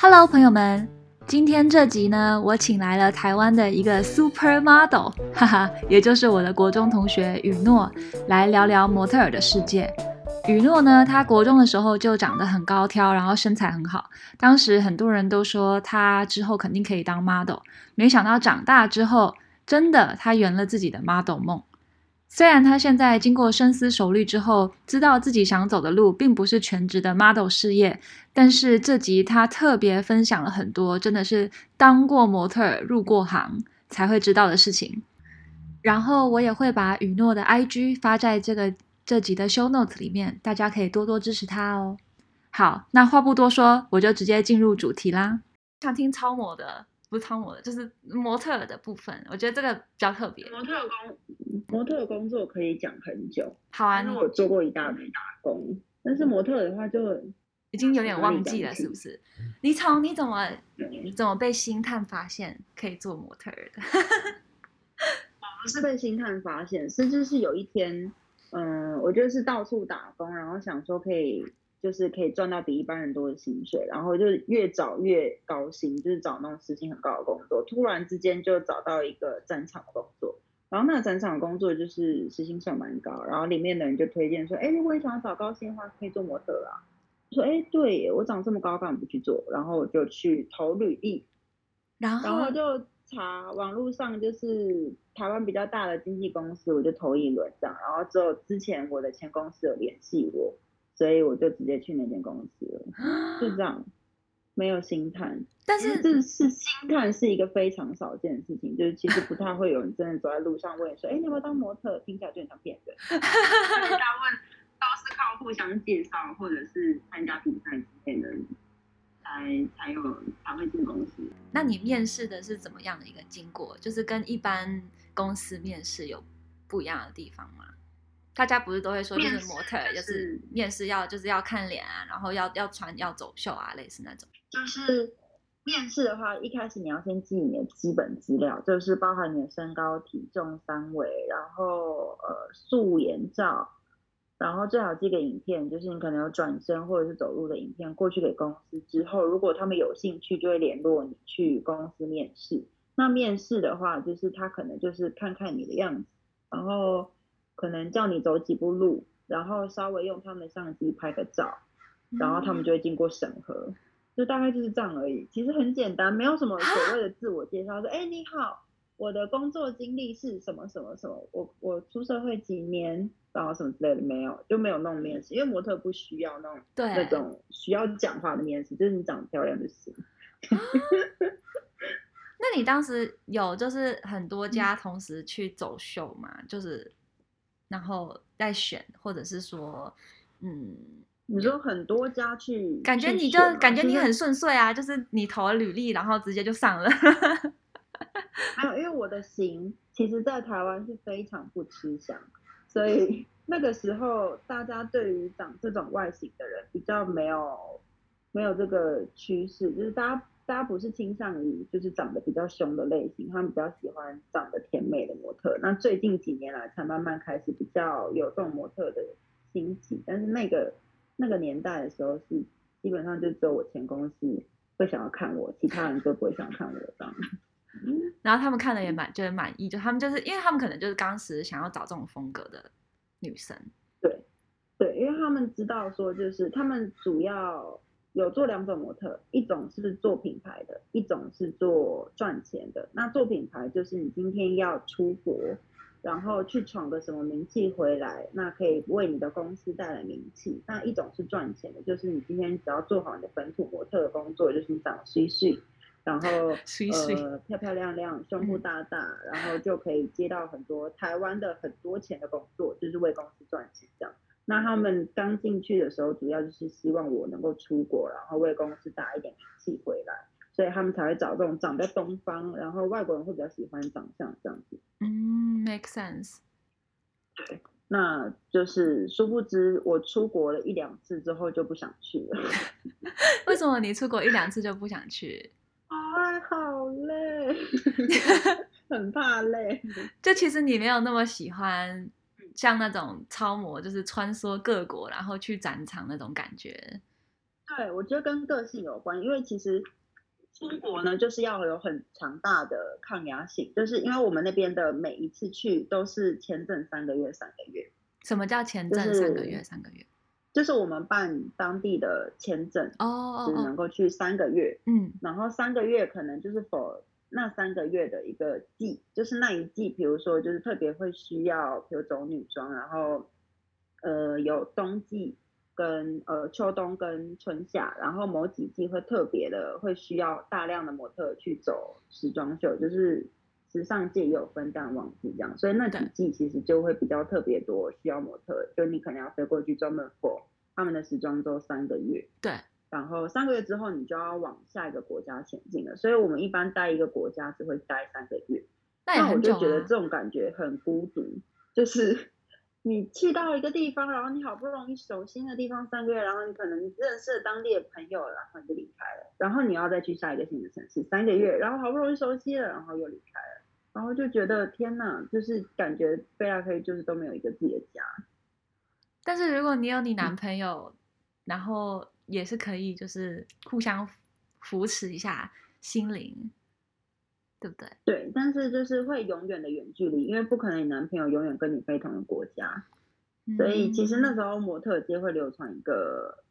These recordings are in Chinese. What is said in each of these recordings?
Hello，朋友们，今天这集呢，我请来了台湾的一个 Super Model，哈哈，也就是我的国中同学雨诺，来聊聊模特儿的世界。雨诺呢，他国中的时候就长得很高挑，然后身材很好，当时很多人都说他之后肯定可以当 model，没想到长大之后，真的他圆了自己的 model 梦。虽然他现在经过深思熟虑之后，知道自己想走的路并不是全职的 model 事业，但是这集他特别分享了很多真的是当过模特、入过行才会知道的事情。然后我也会把雨诺的 IG 发在这个这集的 show notes 里面，大家可以多多支持他哦。好，那话不多说，我就直接进入主题啦。想听超模的。不是超模的，就是模特的部分。我觉得这个比较特别。模特工，模特的工作可以讲很久。好啊，因为我做过一大堆打工，但是模特的话就已经有点忘记了，是不是？你从你怎么你怎么被星探发现可以做模特的？我 不是被星探发现，甚至是有一天，嗯，我就是到处打工，然后想说可以。就是可以赚到比一般人多的薪水，然后就越找越高薪，就是找那种时薪很高的工作。突然之间就找到一个战场工作，然后那个展场工作就是时薪算蛮高，然后里面的人就推荐说：“哎，如果你想要找高薪的话，可以做模特啊。”说：“哎，对，我长这么高，干嘛不去做？”然后我就去投履历，然后，然后就查网络上就是台湾比较大的经纪公司，我就投一轮这样。然后之后之前我的前公司有联系我。所以我就直接去那间公司了，就这样，没有星探。但是这是星探是一个非常少见的事情，就是其实不太会有人真的走在路上问说，哎、欸，你要不要当模特？听起来就很像骗人。大家问都是靠互相介绍或者是参加比赛之类的，才才有才会进公司。那你面试的是怎么样的一个经过？就是跟一般公司面试有不一样的地方吗？大家不是都会说，就是模特，就是面试要就是要看脸啊，然后要要穿要走秀啊，类似那种。就是面试的话，一开始你要先记你的基本资料，就是包含你的身高、体重三围，然后呃素颜照，然后最好寄个影片，就是你可能有转身或者是走路的影片过去给公司之后，如果他们有兴趣，就会联络你去公司面试。那面试的话，就是他可能就是看看你的样子，然后。可能叫你走几步路，然后稍微用他们的相机拍个照，然后他们就会经过审核，就大概就是这样而已。其实很简单，没有什么所谓的自我介绍，说哎你好，我的工作经历是什么什么什么，我我出社会几年，然后什么之类的没有，就没有那种面试，因为模特不需要那种对那种需要讲话的面试，就是你长得漂亮就行。那你当时有就是很多家同时去走秀嘛？嗯、就是。然后再选，或者是说，嗯，你说很多家去，感觉你就感觉你很顺遂啊，就是你投了履历，然后直接就上了。还有，因为我的型其实，在台湾是非常不吃香，所以 那个时候大家对于长这种外形的人比较没有没有这个趋势，就是大家。大家不是倾向于就是长得比较凶的类型，他们比较喜欢长得甜美的模特。那最近几年来才慢慢开始比较有这种模特的兴起，但是那个那个年代的时候是基本上就只有我前公司会想要看我，其他人都不会想看我这样。然后他们看了也蛮觉得满意，就他们就是因为他们可能就是当时想要找这种风格的女生。对对，因为他们知道说就是他们主要。有做两种模特，一种是做品牌的，一种是做赚钱的。那做品牌就是你今天要出国，然后去闯个什么名气回来，那可以为你的公司带来名气。那一种是赚钱的，就是你今天只要做好你的本土模特的工作，就是你长得水水，然后 呃漂漂亮亮，胸部大大，然后就可以接到很多台湾的很多钱的工作，就是为公司赚钱这样。那他们刚进去的时候，主要就是希望我能够出国，然后为公司打一点名气回来，所以他们才会找这种长在东方，然后外国人会比较喜欢长相这样子。嗯，make sense。对，那就是殊不知我出国了一两次之后就不想去了。为什么你出国一两次就不想去？啊，好累，很怕累。就其实你没有那么喜欢。像那种超模，就是穿梭各国，然后去展场那种感觉。对，我觉得跟个性有关，因为其实出国呢，就是要有很强大的抗压性，就是因为我们那边的每一次去都是签证三个月，三个月。什么叫签证三个月？三个月？就是我们办当地的签证哦，只能够去三个月。嗯，然后三个月可能就是 for 那三个月的一个季，就是那一季，比如说就是特别会需要，比如走女装，然后呃有冬季跟呃秋冬跟春夏，然后某几季会特别的会需要大量的模特去走时装秀，就是。时尚界也有分淡旺季这样，所以那几季其实就会比较特别多，需要模特，就你可能要飞过去专门 for 他们的时装周三个月。对，然后三个月之后你就要往下一个国家前进了，所以我们一般待一个国家只会待三个月。那、啊、我就觉得这种感觉很孤独，就是你去到一个地方，然后你好不容易熟悉的地方三个月，然后你可能认识了当地的朋友，然后你就离开了，然后你要再去下一个新的城市三个月，然后好不容易熟悉了，然后又离开了。然后就觉得天哪，就是感觉飞来飞去就是都没有一个自己的家。但是如果你有你男朋友，嗯、然后也是可以，就是互相扶持一下心灵，对不对？对，但是就是会永远的远距离，因为不可能你男朋友永远跟你飞同一个国家。嗯、所以其实那时候模特界会流传一个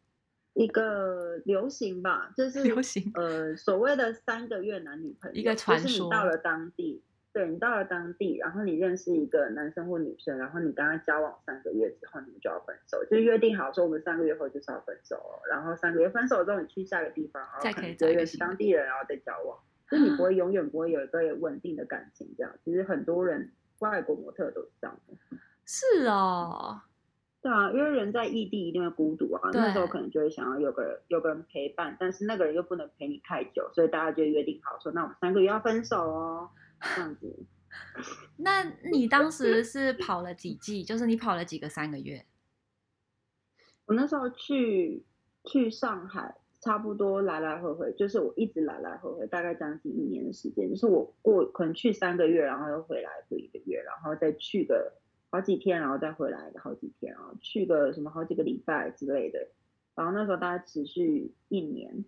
一个流行吧，就 是流行呃所谓的三个月男女朋友，一个传说，就是你到了当地。对，你到了当地，然后你认识一个男生或女生，然后你跟他交往三个月之后，你们就要分手，就约定好说我们三个月后就是要分手。然后三个月分手之后，你去下一个地方，然后可能就认识当地人，然后再交往。就你不会永远不会有一个稳定的感情，这样。其实很多人外国模特都是这样的。是哦，对啊，因为人在异地一定会孤独啊，那时候可能就会想要有个人有个人陪伴，但是那个人又不能陪你太久，所以大家就约定好说，那我们三个月要分手哦。这样子，那你当时是跑了几季？就是你跑了几个三个月？我那时候去去上海，差不多来来回回，就是我一直来来回回，大概将近一年的时间。就是我过可能去三个月，然后又回来过一个月，然后再去个好几天，然后再回来个好几天，然后去个什么好几个礼拜之类的。然后那时候大概持续一年，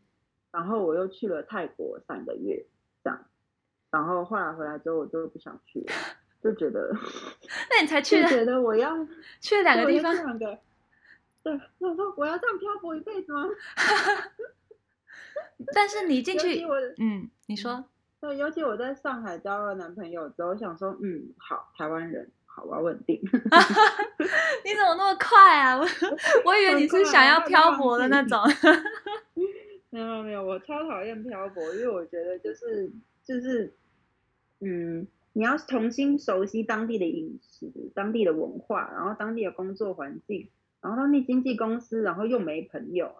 然后我又去了泰国三个月，这样。然后后来回来之后，我就不想去了，就觉得，那你才去了，觉得我要去了两个地方，两个，对，我说我要这样漂泊一辈子吗？但是你进去，嗯，你说，对，尤其我在上海交了男朋友之后，我想说，嗯，好，台湾人，好，我要稳定。你怎么那么快啊？我我以为你是想要漂泊的那种。没有没有，我超讨厌漂泊，因为我觉得就是。就是，嗯，你要重新熟悉当地的饮食、当地的文化，然后当地的工作环境，然后当地经纪公司，然后又没朋友，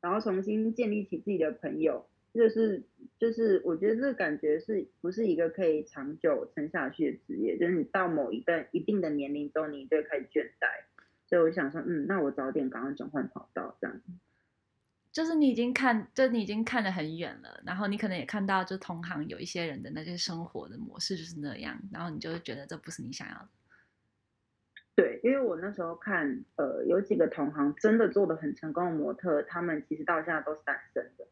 然后重新建立起自己的朋友，就是就是，我觉得这个感觉是不是一个可以长久撑下去的职业？就是你到某一段一定的年龄之后，你就开始倦怠。所以我想说，嗯，那我早点赶快转换跑道，这样。就是你已经看，就你已经看得很远了，然后你可能也看到，就同行有一些人的那些生活的模式就是那样，然后你就会觉得这不是你想要的。对，因为我那时候看，呃，有几个同行真的做得很成功的模特，他们其实到现在都是单身的，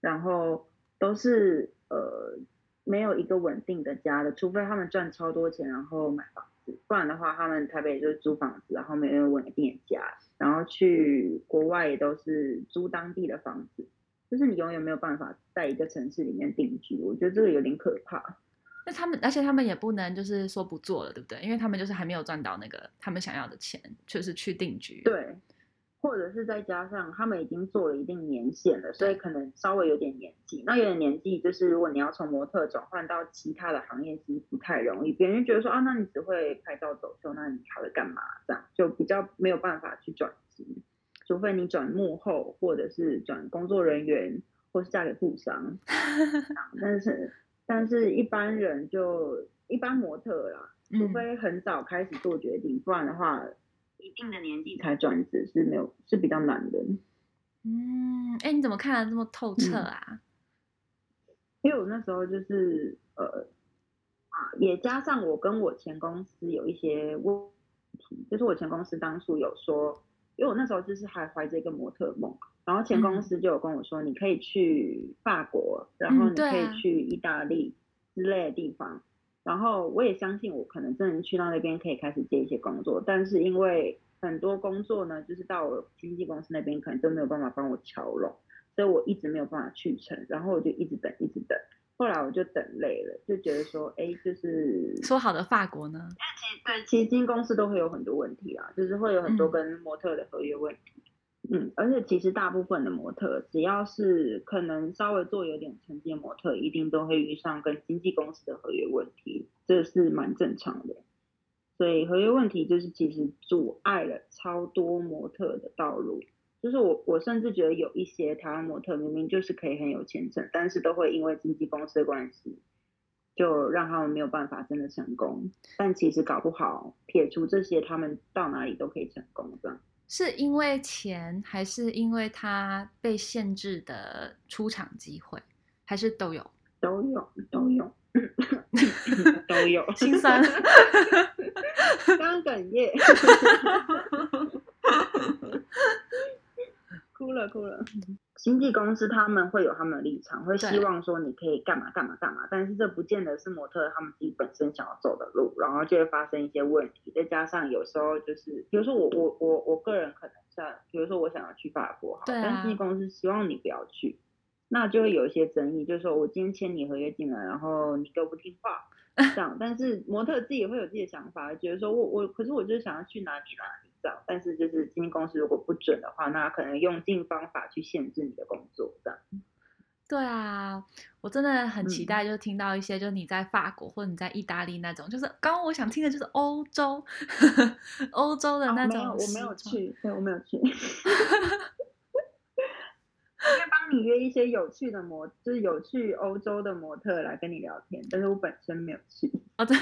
然后都是呃没有一个稳定的家的，除非他们赚超多钱，然后买房子，不然的话，他们台北就是租房子，然后没有稳定的家。然后去国外也都是租当地的房子，就是你永远没有办法在一个城市里面定居，我觉得这个有点可怕。那他们，而且他们也不能就是说不做了，对不对？因为他们就是还没有赚到那个他们想要的钱，就是去定居。对。或者是再加上他们已经做了一定年限了，所以可能稍微有点年纪。那有点年纪，就是如果你要从模特转换到其他的行业，其实不太容易。别人觉得说啊，那你只会拍照走秀，那你还会干嘛？这样就比较没有办法去转型，除非你转幕后，或者是转工作人员，或是嫁给富商。但是，但是一般人就一般模特啦，除非很早开始做决定，嗯、不然的话。一定的年纪才转职是没有，是比较难的。嗯，哎，你怎么看的这么透彻啊？嗯，因为我那时候就是呃啊，也加上我跟我前公司有一些问题，就是我前公司当初有说，因为我那时候就是还怀着一个模特梦，然后前公司就有跟我说，你可以去法国，然后你可以去意大利之类的地方，然后我也相信我可能真的去到那边可以开始接一些工作，但是因为很多工作呢，就是到我经纪公司那边可能都没有办法帮我乔拢，所以我一直没有办法去成，然后我就一直等，一直等。后来我就等累了，就觉得说，哎，就是说好的法国呢？其实对，其实经纪公司都会有很多问题啊，就是会有很多跟模特的合约问题。嗯，嗯，而且其实大部分的模特，只要是可能稍微做有点成绩的模特，一定都会遇上跟经纪公司的合约问题，这是蛮正常的。所以合约问题就是其实阻碍了超多模特的道路。就是我，我甚至觉得有一些台湾模特明明就是可以很有前程，但是都会因为经纪公司的关系，就让他们没有办法真的成功。但其实搞不好，撇除这些，他们到哪里都可以成功的。是因为钱，还是因为他被限制的出场机会，还是都有？都有，都有，都有。心酸，刚哽咽。哭了哭了，经纪公司他们会有他们的立场，会希望说你可以干嘛干嘛干嘛，但是这不见得是模特他们自己本身想要走的路，然后就会发生一些问题。再加上有时候就是，比如说我我我我个人可能在，比如说我想要去法国，好，但是经纪公司希望你不要去，那就会有一些争议，就是说我今天签你合约进来，然后你都不听话，这样，但是模特自己也会有自己的想法，觉得说我我可是我就是想要去哪里哪里。但是就是经纪公司如果不准的话，那可能用尽方法去限制你的工作，这样。对啊，我真的很期待，就听到一些，就是你在法国或者你在意大利那种，就是刚刚我想听的就是欧洲，欧洲的那种。哦，没有，我没有去，对，我没有去。我会帮你约一些有趣的模，就是有趣欧洲的模特来跟你聊天，但是我本身没有去。哦，对。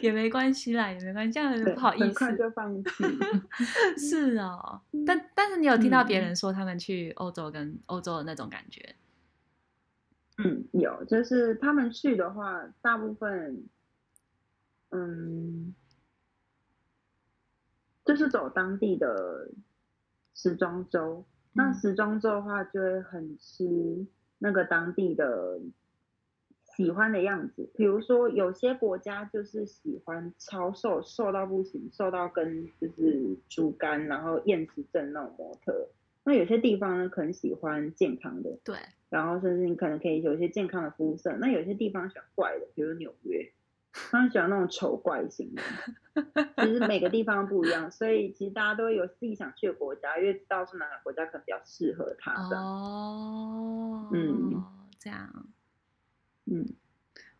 也没关系啦，也没关系，这样不好意思。很快就放弃。是哦，但但是你有听到别人说他们去欧洲跟欧洲的那种感觉？嗯，有，就是他们去的话，大部分，嗯，就是走当地的时装周。那时装周的话，就会很吃那个当地的。喜欢的样子，比如说有些国家就是喜欢超瘦，瘦到不行，瘦到跟就是猪肝，然后厌食症那种模特。那有些地方呢，可能喜欢健康的，对。然后甚至你可能可以有一些健康的肤色。那有些地方喜欢怪的，比如纽约，他们喜欢那种丑怪型的。其实每个地方不一样，所以其实大家都会有自己想去的国家，因为知道是哪个国家可能比较适合他的。哦，嗯，这样。嗯，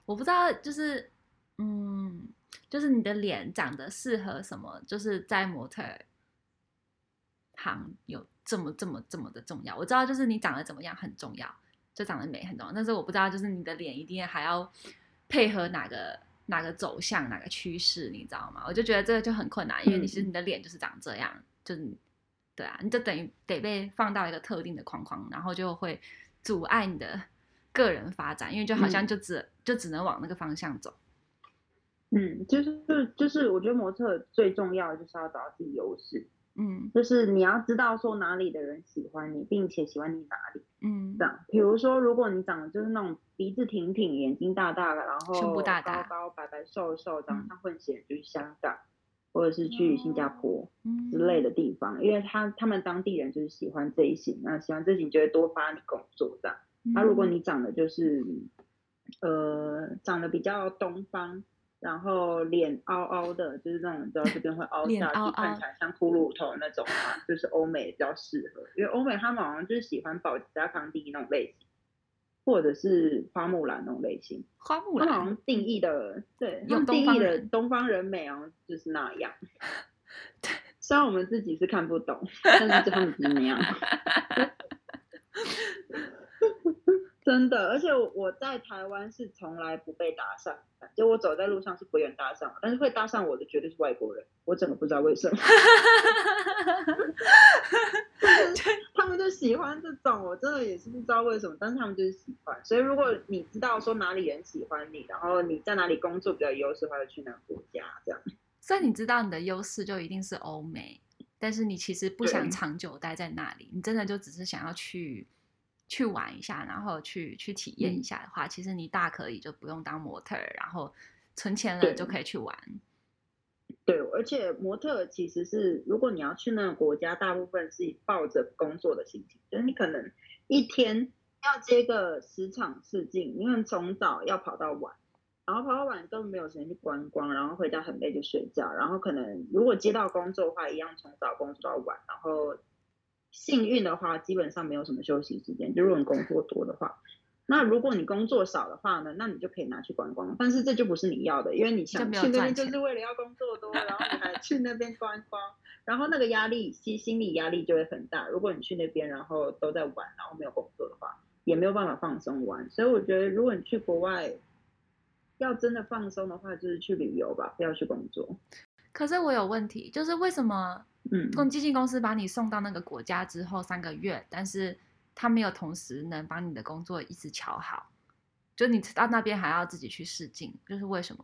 我不知道，就是，嗯，就是你的脸长得适合什么，就是在模特行有这么这么这么的重要。我知道，就是你长得怎么样很重要，就长得美很重要。但是我不知道，就是你的脸一定还要配合哪个哪个走向哪个趋势，你知道吗？我就觉得这个就很困难，因为你是你的脸就是长这样，嗯、就是对啊，你就等于得被放到一个特定的框框，然后就会阻碍你的。个人发展，因为就好像就只、嗯、就只能往那个方向走。嗯，就是就就是，我觉得模特最重要的就是要找到自己优势。嗯，就是你要知道说哪里的人喜欢你，并且喜欢你哪里。嗯，这样，比如说，如果你长得就是那种鼻子挺挺、眼睛大大的，然后胸部大大、高高白白瘦瘦，长得像混血，就是香港、嗯、或者是去新加坡之类的地方，嗯、因为他他们当地人就是喜欢这一型，那喜欢这一型就会多发你工作这样。那、啊、如果你长得就是，呃，长得比较东方，然后脸凹凹的，就是那种，你知道这边会凹下去，看起来像骷髅头那种啊，就是欧美比较适合，因为欧美他们好像就是喜欢保加康帝那种类型，或者是花木兰那种类型。花木兰，他们好像定义的，对，用定义的东方人美哦，就是那样。虽然我们自己是看不懂，但是他们是那样。真的，而且我在台湾是从来不被搭讪，就我走在路上是不愿搭讪，但是会搭讪我的绝对是外国人，我真的不知道为什么。他们就喜欢这种，我真的也是不知道为什么，但是他们就是喜欢。所以如果你知道说哪里人喜欢你，然后你在哪里工作比较优势的话，就去哪个国家这样。所以你知道你的优势就一定是欧美，但是你其实不想长久待在那里，你真的就只是想要去去玩一下，然后去去体验一下的话，嗯、其实你大可以就不用当模特，然后存钱了就可以去玩。对，而且模特其实是，如果你要去那个国家，大部分是抱着工作的心情，就是你可能一天要接个十场试镜，因为从早要跑到晚，然后跑到晚根本没有时间去观光，然后回家很累就睡觉，然后可能如果接到工作的话，一样从早工作到晚，然后幸运的话，基本上没有什么休息时间，就如果你工作多的话。那如果你工作少的话呢？那你就可以拿去观光，但是这就不是你要的，因为你想去那边就是为了要工作多，然后你还去那边观光，然后那个压力，心心理压力就会很大。如果你去那边，然后都在玩，然后没有工作的话，也没有办法放松玩。所以我觉得，如果你去国外，要真的放松的话，就是去旅游吧，不要去工作。可是我有问题，就是为什么，嗯，公基金公司把你送到那个国家之后三个月，但是。他没有同时能把你的工作一直瞧好，就你到那边还要自己去试镜，就是为什么？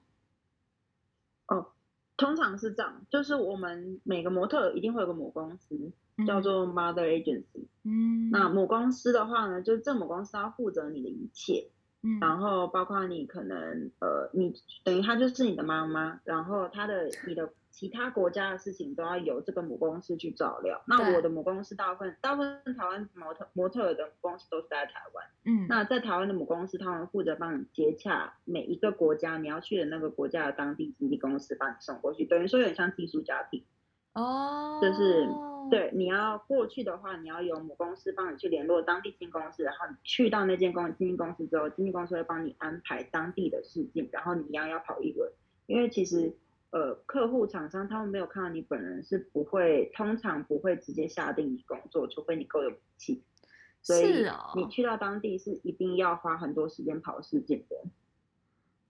哦，通常是这样，就是我们每个模特一定会有个母公司，嗯、叫做 Mother Agency。嗯，那母公司的话呢，就是这母公司要负责你的一切，嗯，然后包括你可能呃，你等于他就是你的妈妈，然后他的你的。其他国家的事情都要由这个母公司去照料。那我的母公司大部分大部分台湾模特模特的母公司都是在台湾。嗯，那在台湾的母公司，他们负责帮你接洽每一个国家你要去的那个国家的当地经纪公司，帮你送过去，等于说有点像寄宿家庭。哦，就是对，你要过去的话，你要由母公司帮你去联络当地经纪公司，然后你去到那间公经纪公司之后，经纪公司会帮你安排当地的试镜，然后你一样要跑一轮，因为其实。呃，客户厂商他们没有看到你本人，是不会，通常不会直接下定你工作，除非你够有勇气。所以你去到当地是一定要花很多时间跑试镜的。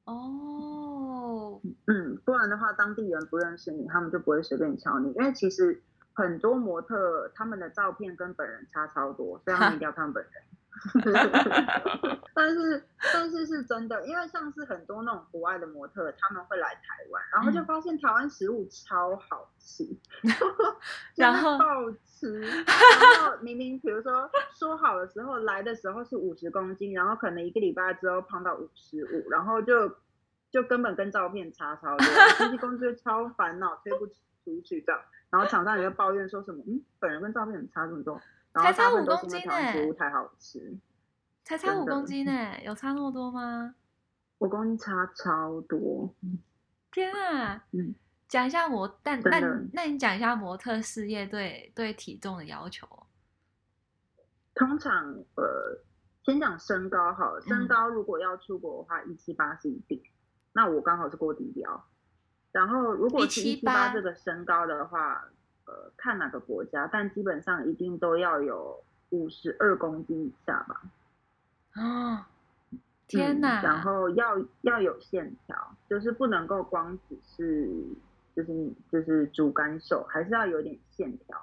哦，嗯，不然的话，当地人不认识你，他们就不会随便敲你。因为其实很多模特他们的照片跟本人差超多，所以他们一定要看本人。但是但是是真的，因为像是很多那种国外的模特，他们会来台湾，然后就发现台湾食物超好吃，嗯、然后？暴吃，然后明明比如说说好的时候来的时候是五十公斤，然后可能一个礼拜之后胖到五十五，然后就就根本跟照片差超多，经纪公司超烦恼推不出去这样，然后厂商也会抱怨说什么，嗯，本人跟照片怎么差这么多？才差五公斤呢，好吃。才差五公斤呢，有差那么多吗？五公斤差超多。天啊！嗯，讲一下模，但那那你讲一下模特事业对对体重的要求。通常呃，先讲身高好了，身高如果要出国的话，一七八是一定。那我刚好是过低标。然后如果是一七八这个身高的话。呃，看哪个国家，但基本上一定都要有五十二公斤以下吧。哦，天哪！嗯、然后要要有线条，就是不能够光只是就是就是主干瘦，还是要有点线条。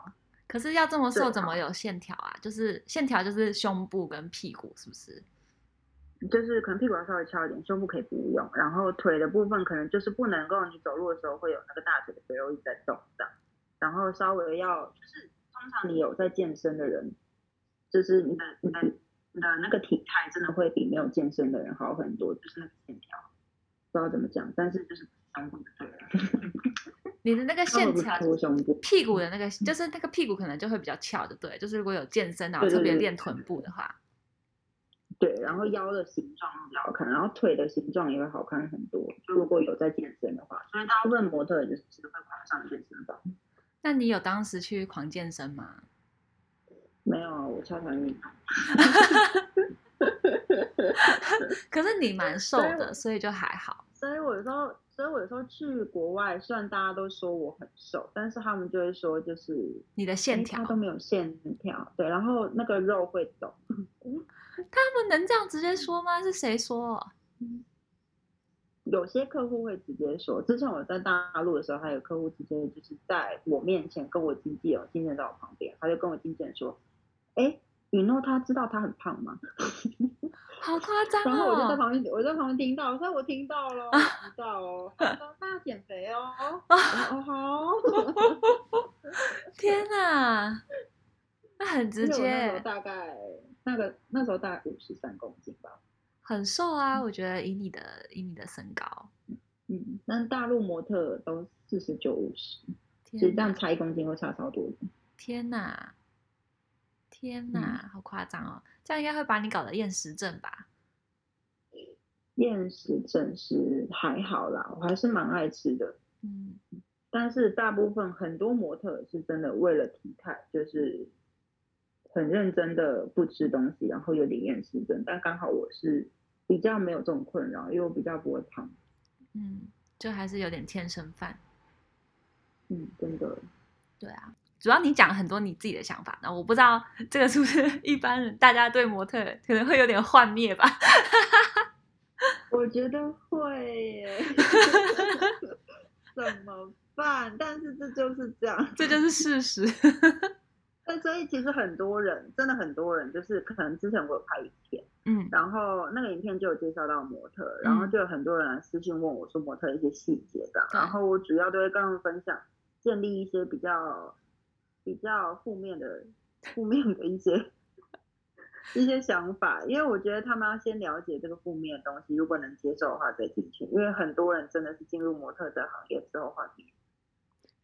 可是要这么瘦，怎么有线条啊？就是线条就是胸部跟屁股，是不是？就是可能屁股要稍微翘一点，胸部可以不用。然后腿的部分可能就是不能够，你走路的时候会有那个大腿的肥肉一直在动这样。然后稍微要，就是通常你有在健身的人，就是你的你的你的那个体态真的会比没有健身的人好很多，就是那个线条，不知道怎么讲，但是就是胸部对 你的那个 线条，屁股的那个就是那个屁股可能就会比较翘的，对，就是如果有健身然后特别练臀部的话，对，然后腰的形状比较好看，然后腿的形状也会好看很多，就如果有在健身的话，所以大部分模特就是会跑上健身房。那你有当时去狂健身吗？没有啊，我超讨厌运动。可是你蛮瘦的，所以，所以就还好。所以我有时候，所以我有时候去国外，虽然大家都说我很瘦，但是他们就会说，就是你的线条都没有线条，对，然后那个肉会抖。他们能这样直接说吗？是谁说？有些客户会直接说，之前我在大陆的时候，还有客户直接就是在我面前跟我经纪人，经纪人在我旁边，他就跟我经纪人说：“哎，允诺他知道他很胖吗？好夸张哦！然后我就在旁边，我在旁边听到，我说我听到了，我 知道哦，他说他要减肥哦，哦好，天哪，那很直接。那时候大概那个那时候大概五十三公斤吧，很瘦啊，我觉得以你的以你的身高，嗯，那大陆模特都四十九五十，其实这样差一公斤会差超多的。天哪！天呐，嗯、好夸张哦！这样应该会把你搞得厌食症吧？厌食症是还好啦，我还是蛮爱吃的。嗯，但是大部分很多模特是真的为了体态，就是很认真的不吃东西，然后有点厌食症。但刚好我是比较没有这种困扰，因为我比较不会胖。嗯，就还是有点天生饭。嗯，真的。对啊。主要你讲了很多你自己的想法，那我不知道这个是不是一般人，大家对模特可能会有点幻灭吧？我觉得会耶，怎么办？但是这就是这样，这就是事实。那所以其实很多人，真的很多人，就是可能之前我有拍影片，嗯，然后那个影片就有介绍到模特，然后就有很多人来私信问我说模特一些细节这样，嗯、然后我主要都会跟他们分享，建立一些比较。比较负面的、负面的一些一些想法，因为我觉得他们要先了解这个负面的东西，如果能接受的话再进去。因为很多人真的是进入模特这行业之后话题。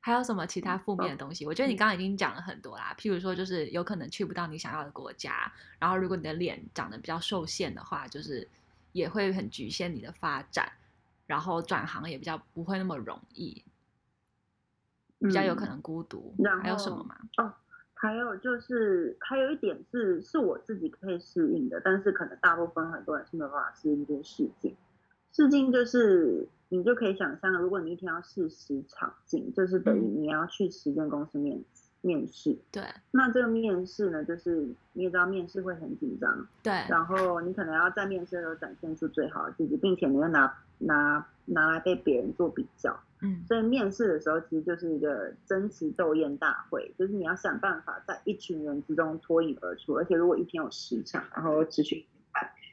还有什么其他负面的东西？哦、我觉得你刚刚已经讲了很多啦，譬如说就是有可能去不到你想要的国家，然后如果你的脸长得比较受限的话，就是也会很局限你的发展，然后转行也比较不会那么容易。比较有可能孤独，嗯、还有什么吗？哦，还有就是还有一点是是我自己可以适应的，但是可能大部分很多人是没有办法适应，就是试镜。试镜就是你就可以想象，如果你一天要试十场景，就是等于你要去十间公司面、嗯、面试。对。那这个面试呢，就是你也知道面试会很紧张。对。然后你可能要在面试的时候展现出最好的自己，并且你要拿拿拿来被别人做比较。嗯，所以面试的时候其实就是一个争奇斗艳大会，就是你要想办法在一群人之中脱颖而出，而且如果一天有十场，然后持续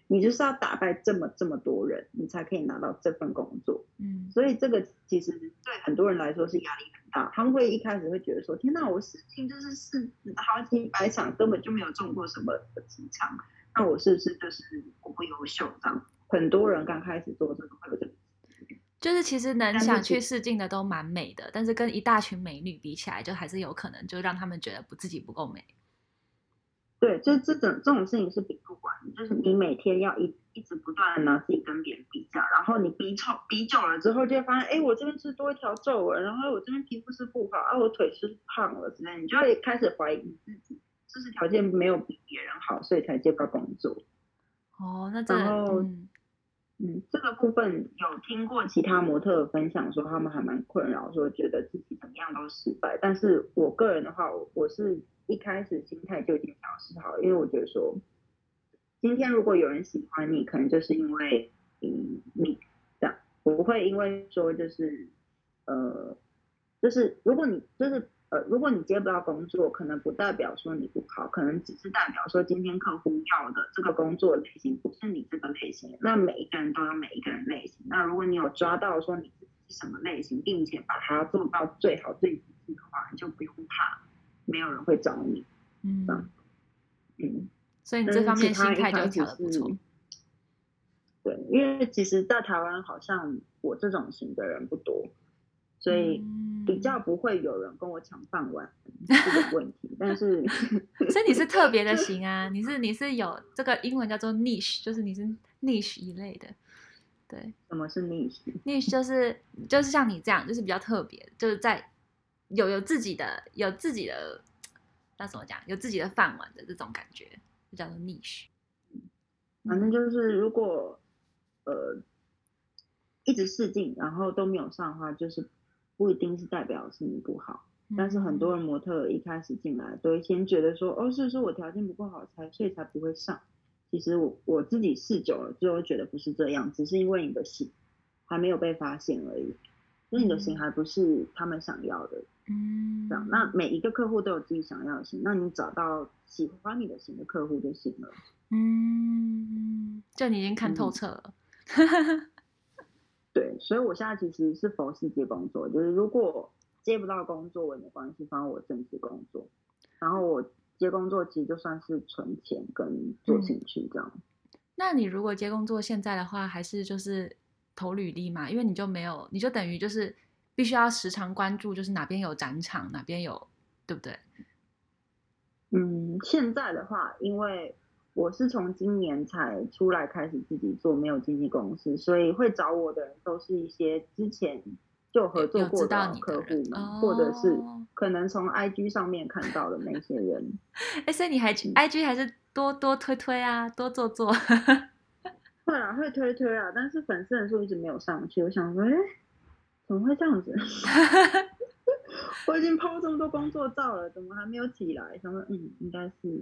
你就是要打败这么这么多人，你才可以拿到这份工作。嗯，所以这个其实对很多人来说是压力很大，他们会一开始会觉得说，天哪，我试镜就是试好几百场，根本就没有中过什么几场，那我是不是就是我不优秀？这样很多人刚开始做这个会有这个。就是其实能想去试镜的都蛮美的，但是，但是跟一大群美女比起来，就还是有可能就让他们觉得不自己不够美。对，就这种这种事情是比不完，就是你每天要一一直不断的拿自己跟别人比较，然后你比丑比久了之后，就会发现，哎，我这边是多一条皱纹，然后我这边皮肤是不好啊，我腿是胖了之类，你就会开始怀疑自己，就是条件没有比别人好，所以才接不到工作。哦，那。然后嗯嗯，这个部分有听过其他模特分享说他们还蛮困扰，说觉得自己怎么样都失败。但是我个人的话，我我是一开始心态就已经调试好，因为我觉得说，今天如果有人喜欢你，可能就是因为嗯你这样，不会因为说就是呃，就是如果你就是。呃，如果你接不到工作，可能不代表说你不好，可能只是代表说今天客户要的这个工作类型不是你这个类型。那每一个人都有每一个人类型。那如果你有抓到说你自己是什么类型，并且把它做到最好最极致的话，你就不用怕，没有人会找你。嗯，嗯，所以你这方面心态就调得不错。对，因为其实，在台湾好像我这种型的人不多，所以。嗯比较不会有人跟我抢饭碗这个问题，但是，所以你是特别的型啊，你是你是有这个英文叫做 niche，就是你是 niche 一类的，对。什么是 niche？niche 就是就是像你这样，就是比较特别，就是在有有自己的有自己的那怎么讲，有自己的饭碗的这种感觉，就叫做 niche。反正就是如果呃一直试镜，然后都没有上的话，就是。不一定是代表是你不好，但是很多人模特一开始进来都会先觉得说，哦，是是我条件不够好才，所以才不会上。其实我我自己试久了，之后觉得不是这样，只是因为你的型还没有被发现而已，所以你的型还不是他们想要的。嗯，这样，那每一个客户都有自己想要的型，那你找到喜欢你的型的客户就行了。嗯，就你已经看透彻了。嗯、对，所以我现在其实是佛系接工作，就是如果接不到工作我也没关系，反正我正职工作，然后我接工作其实就算是存钱跟做兴趣这样。嗯那你如果接工作，现在的话还是就是投履历嘛？因为你就没有，你就等于就是必须要时常关注，就是哪边有展场，哪边有，对不对？嗯，现在的话，因为我是从今年才出来开始自己做，没有经纪公司，所以会找我的人都是一些之前就合作过的客户们，哦、或者是可能从 IG 上面看到的那些人。哎，所以你还去 IG 还是？多多推推啊，多做做。会啊，会推推啊，但是粉丝人数一直没有上去。我想说，哎，怎么会这样子？我已经 PO 这么多工作照了，怎么还没有起来？想说，嗯，应该是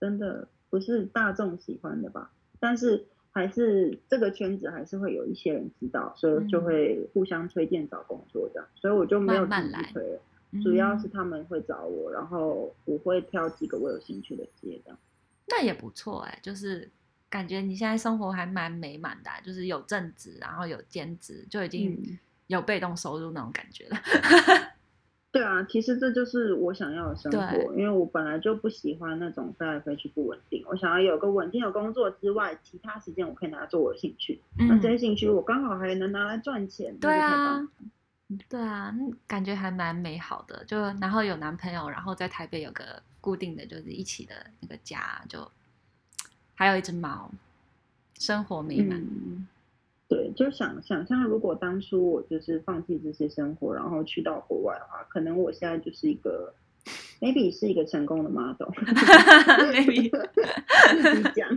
真的不是大众喜欢的吧？但是还是这个圈子还是会有一些人知道，所以就会互相推荐找工作这样。所以我就没有自己推了，慢慢主要是他们会找我，然后我会挑几个我有兴趣的接这样。那也不错哎，就是感觉你现在生活还蛮美满的，就是有正职，然后有兼职，就已经有被动收入那种感觉了。嗯、对啊，其实这就是我想要的生活，因为我本来就不喜欢那种飞来飞去不稳定，我想要有个稳定的工作之外，其他时间我可以拿来做我的兴趣。嗯、那这些兴趣我刚好还能拿来赚钱。对啊，对啊，感觉还蛮美好的。就然后有男朋友，然后在台北有个。固定的就是一起的那个家，就还有一只猫，生活美满。嗯，对，就想想象，如果当初我就是放弃这些生活，然后去到国外的话，可能我现在就是一个，maybe 是一个成功的 model，maybe 自己讲，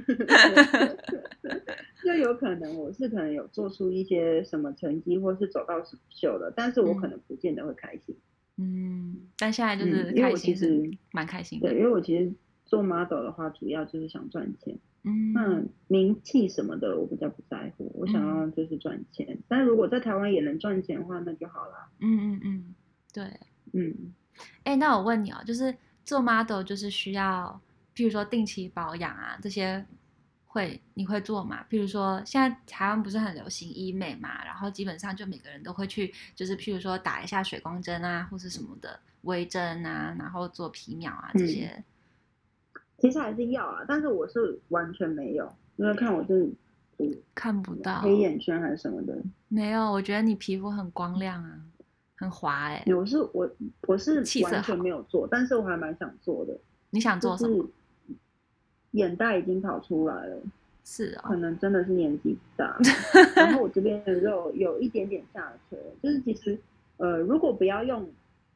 就有可能我是可能有做出一些什么成绩，或是走到什么秀的，但是我可能不见得会开心。嗯嗯，但现在就是开心，是蛮开心的。对，因为我其实做 model 的话，主要就是想赚钱。嗯，那名气什么的，我比较不在乎。我想要就是赚钱，嗯、但如果在台湾也能赚钱的话，那就好了。嗯嗯嗯，对，嗯。哎、欸，那我问你哦，就是做 model 就是需要，譬如说定期保养啊这些。会，你会做吗？譬如说，现在台湾不是很流行医美嘛，然后基本上就每个人都会去，就是譬如说打一下水光针啊，或是什么的微针啊，然后做皮秒啊这些。嗯、其实还是要啊，但是我是完全没有，因为看我这看不到黑眼圈还是什么的。没有，我觉得你皮肤很光亮啊，很滑哎、欸。我是我我是完全没有做，但是我还蛮想做的。你想做什么？就是眼袋已经跑出来了，是啊、哦，可能真的是年纪大，然后我这边的肉有一点点下垂，就是其实，呃，如果不要用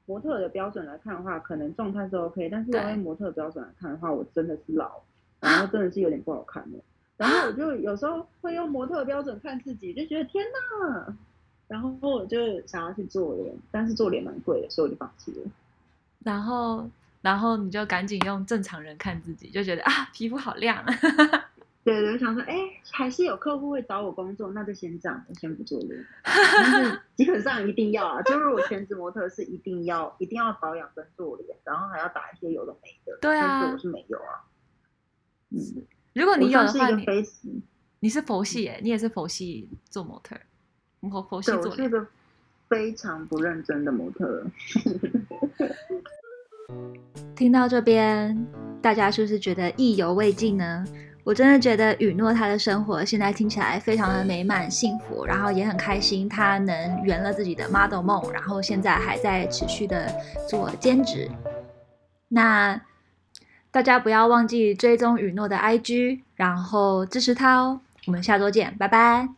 模特的标准来看的话，可能状态是 OK，但是要用模特的标准来看的话，我真的是老，然后真的是有点不好看的，然后我就有时候会用模特的标准看自己，就觉得天哪，然后我就想要去做脸，但是做脸蛮贵的，所以我就放弃了，然后。然后你就赶紧用正常人看自己，就觉得啊，皮肤好亮。对对，想说，哎，还是有客户会找我工作，那就先这样，我先不做脸。但是基本上一定要啊，就是我全职模特是一定要，一定要保养跟做脸，然后还要打一些有的没的。对啊，但是我是没有啊。嗯，如果你有的话，你是你是佛系哎，你也是佛系做模特，我佛系做脸。我是一个非常不认真的模特。听到这边，大家是不是觉得意犹未尽呢？我真的觉得雨诺他的生活现在听起来非常的美满幸福，然后也很开心，他能圆了自己的 model 梦，然后现在还在持续的做兼职。那大家不要忘记追踪雨诺的 IG，然后支持他哦。我们下周见，拜拜。